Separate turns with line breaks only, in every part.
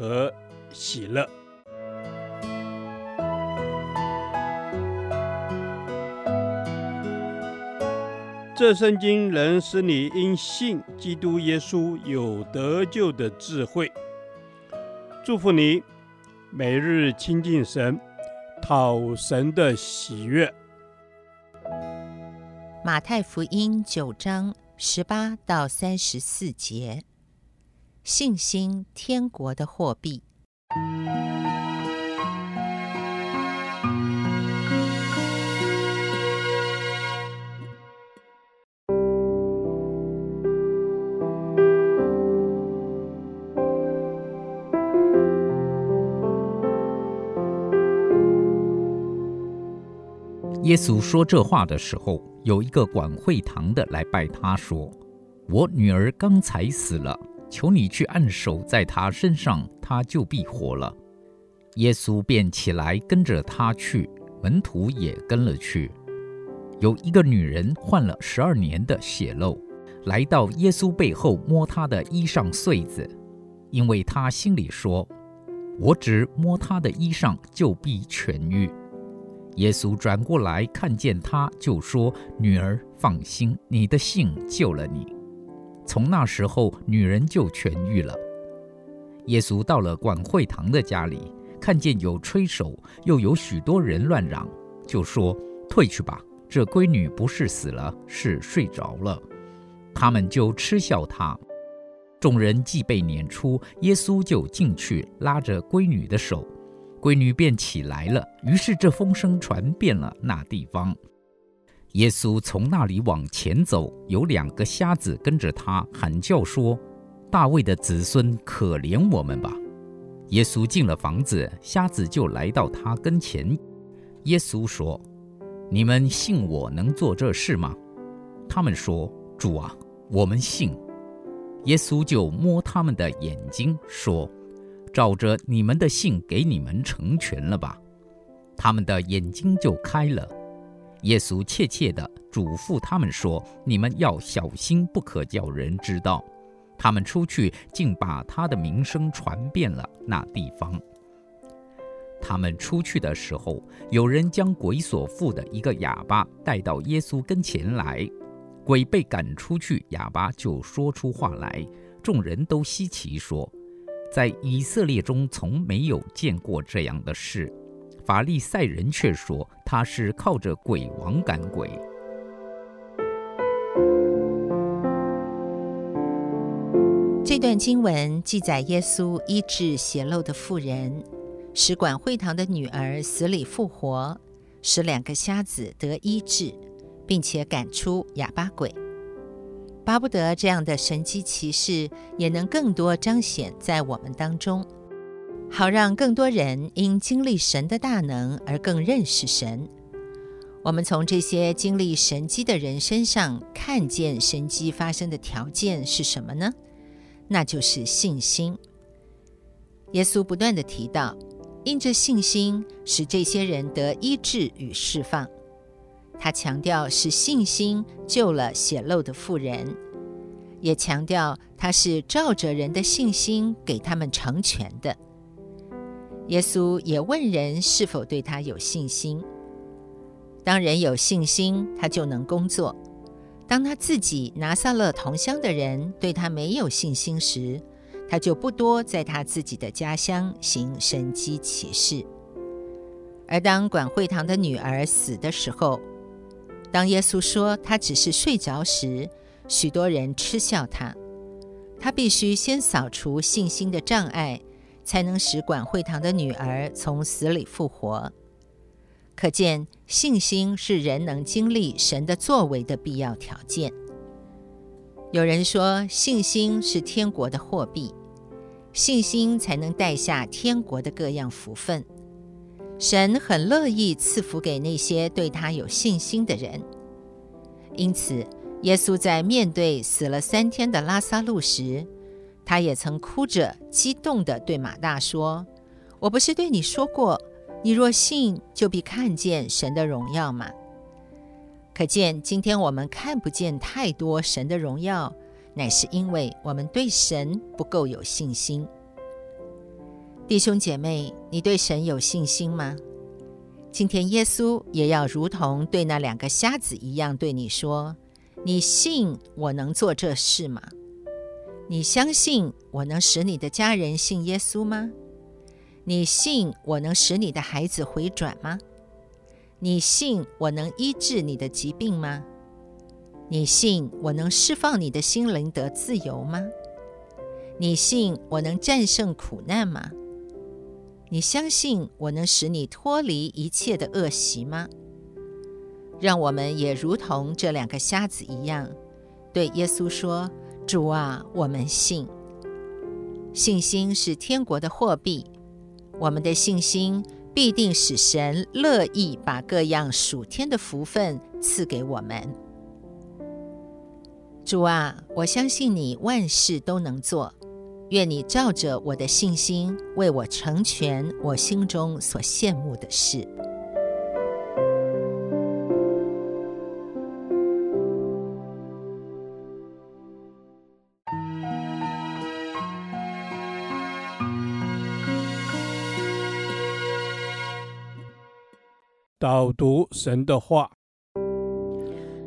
和喜乐。这圣经能使你因信基督耶稣有得救的智慧。祝福你，每日亲近神，讨神的喜悦。
马太福音九章。十八到三十四节，信心天国的货币。
耶稣说这话的时候，有一个管会堂的来拜他说：“我女儿刚才死了，求你去按手在他身上，他就必活了。”耶稣便起来跟着他去，门徒也跟了去。有一个女人患了十二年的血漏，来到耶稣背后摸他的衣裳穗子，因为她心里说：“我只摸他的衣裳，就必痊愈。”耶稣转过来看见他，就说：“女儿，放心，你的信救了你。”从那时候，女人就痊愈了。耶稣到了管会堂的家里，看见有吹手，又有许多人乱嚷，就说：“退去吧，这闺女不是死了，是睡着了。”他们就嗤笑他。众人既被撵出，耶稣就进去拉着闺女的手。闺女便起来了，于是这风声传遍了那地方。耶稣从那里往前走，有两个瞎子跟着他，喊叫说：“大卫的子孙，可怜我们吧！”耶稣进了房子，瞎子就来到他跟前。耶稣说：“你们信我能做这事吗？”他们说：“主啊，我们信。”耶稣就摸他们的眼睛，说。照着你们的信，给你们成全了吧。他们的眼睛就开了。耶稣切切地嘱咐他们说：“你们要小心，不可叫人知道。”他们出去，竟把他的名声传遍了那地方。他们出去的时候，有人将鬼所附的一个哑巴带到耶稣跟前来。鬼被赶出去，哑巴就说出话来。众人都稀奇说。在以色列中从没有见过这样的事，法利赛人却说他是靠着鬼王赶鬼。
这段经文记载耶稣医治血漏的妇人，使管会堂的女儿死里复活，使两个瞎子得医治，并且赶出哑巴鬼。巴不得这样的神迹奇事也能更多彰显在我们当中，好让更多人因经历神的大能而更认识神。我们从这些经历神迹的人身上看见神迹发生的条件是什么呢？那就是信心。耶稣不断地提到，因着信心使这些人得医治与释放。他强调是信心救了血漏的妇人，也强调他是照着人的信心给他们成全的。耶稣也问人是否对他有信心。当人有信心，他就能工作；当他自己拿撒勒同乡的人对他没有信心时，他就不多在他自己的家乡行神迹奇事。而当管会堂的女儿死的时候，当耶稣说他只是睡着时，许多人嗤笑他。他必须先扫除信心的障碍，才能使管会堂的女儿从死里复活。可见信心是人能经历神的作为的必要条件。有人说信心是天国的货币，信心才能带下天国的各样福分。神很乐意赐福给那些对他有信心的人。因此，耶稣在面对死了三天的拉撒路时，他也曾哭着、激动地对马大说：“我不是对你说过，你若信，就必看见神的荣耀吗？”可见，今天我们看不见太多神的荣耀，乃是因为我们对神不够有信心。弟兄姐妹，你对神有信心吗？今天耶稣也要如同对那两个瞎子一样对你说：“你信我能做这事吗？你相信我能使你的家人信耶稣吗？你信我能使你的孩子回转吗？”你信我能医治你的疾病吗？你信我能释放你的心灵得自由吗？你信我能战胜苦难吗？你相信我能使你脱离一切的恶习吗？让我们也如同这两个瞎子一样，对耶稣说：“主啊，我们信。”信心是天国的货币，我们的信心。必定使神乐意把各样属天的福分赐给我们。主啊，我相信你万事都能做，愿你照着我的信心为我成全我心中所羡慕的事。
导读神的话，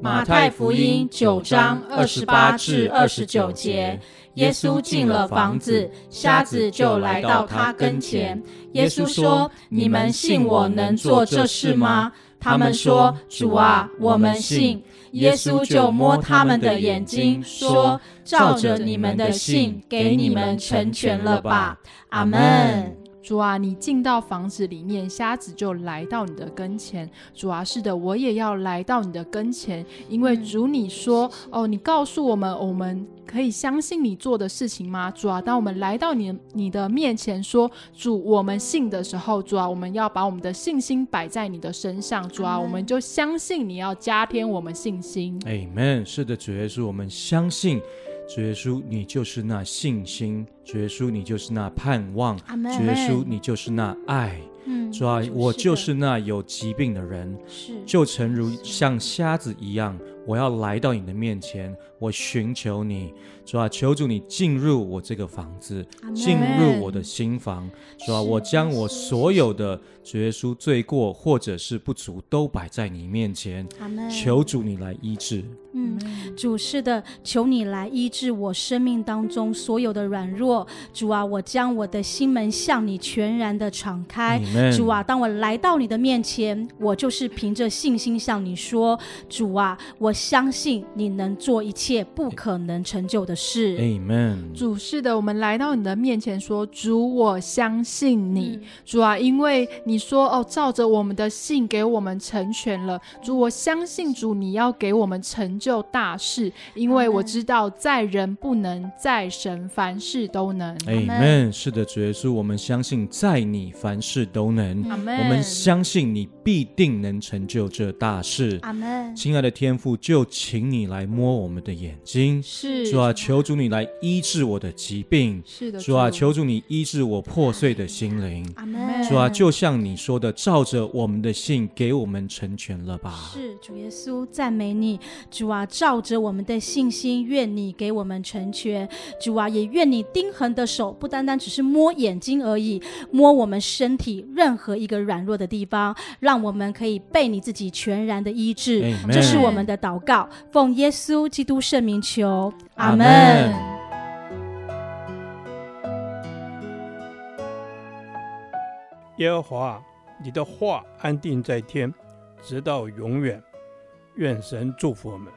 马太福音九章二十八至二十九节，耶稣进了房子，瞎子就来到他跟前。耶稣说：“你们信我能做这事吗？”他们说：“主啊，我们信。”耶稣就摸他们的眼睛，说：“照着你们的信，给你们成全了吧。”阿门。
主啊，你进到房子里面，瞎子就来到你的跟前。主啊，是的，我也要来到你的跟前，因为主你说，哦，你告诉我们，我们可以相信你做的事情吗？主啊，当我们来到你你的面前说，主，我们信的时候，主啊，我们要把我们的信心摆在你的身上。主啊，我们就相信你要加添我们信心。
Amen。是的，主耶稣，我们相信。主耶稣，你就是那信心；主耶稣，你就是那盼望；主耶稣，你就是那爱。嗯，主啊，我就是那有疾病的人，是就诚如像瞎子一样，我要来到你的面前，我寻求你。主啊，求主你进入我这个房子，进入我的心房。主啊，我将我所有的主耶稣罪过或者是不足都摆在你面前，求主你来医治。
嗯，主是的，求你来医治我生命当中所有的软弱。主啊，我将我的心门向你全然的敞开。主啊，当我来到你的面前，我就是凭着信心向你说：主啊，我相信你能做一切不可能成就的事
，Amen。
主是的，我们来到你的面前说：“主，我相信你。嗯”主啊，因为你说哦，照着我们的信给我们成全了。主，我相信主，你要给我们成就大事，因为我知道在人不能，在神凡事都能。
Amen。是的，主耶稣，我们相信在你凡事都能。
Amen。
我们相信你必定能成就这大事。
Amen。
亲爱的天父，就请你来摸我们的眼睛。
是。
主啊。求主你来医治我的疾病，
是的，
主啊，求主你医治我破碎的心灵，
阿门。
主啊，就像你说的，照着我们的信给我们成全了吧。
是主耶稣赞美你，主啊，照着我们的信心，愿你给我们成全。主啊，也愿你钉痕的手不单单只是摸眼睛而已，摸我们身体任何一个软弱的地方，让我们可以被你自己全然的医治。Amen 这是我们的祷告，奉耶稣基督圣名求，阿门。
耶和华，你的话安定在天，直到永远。愿神祝福我们。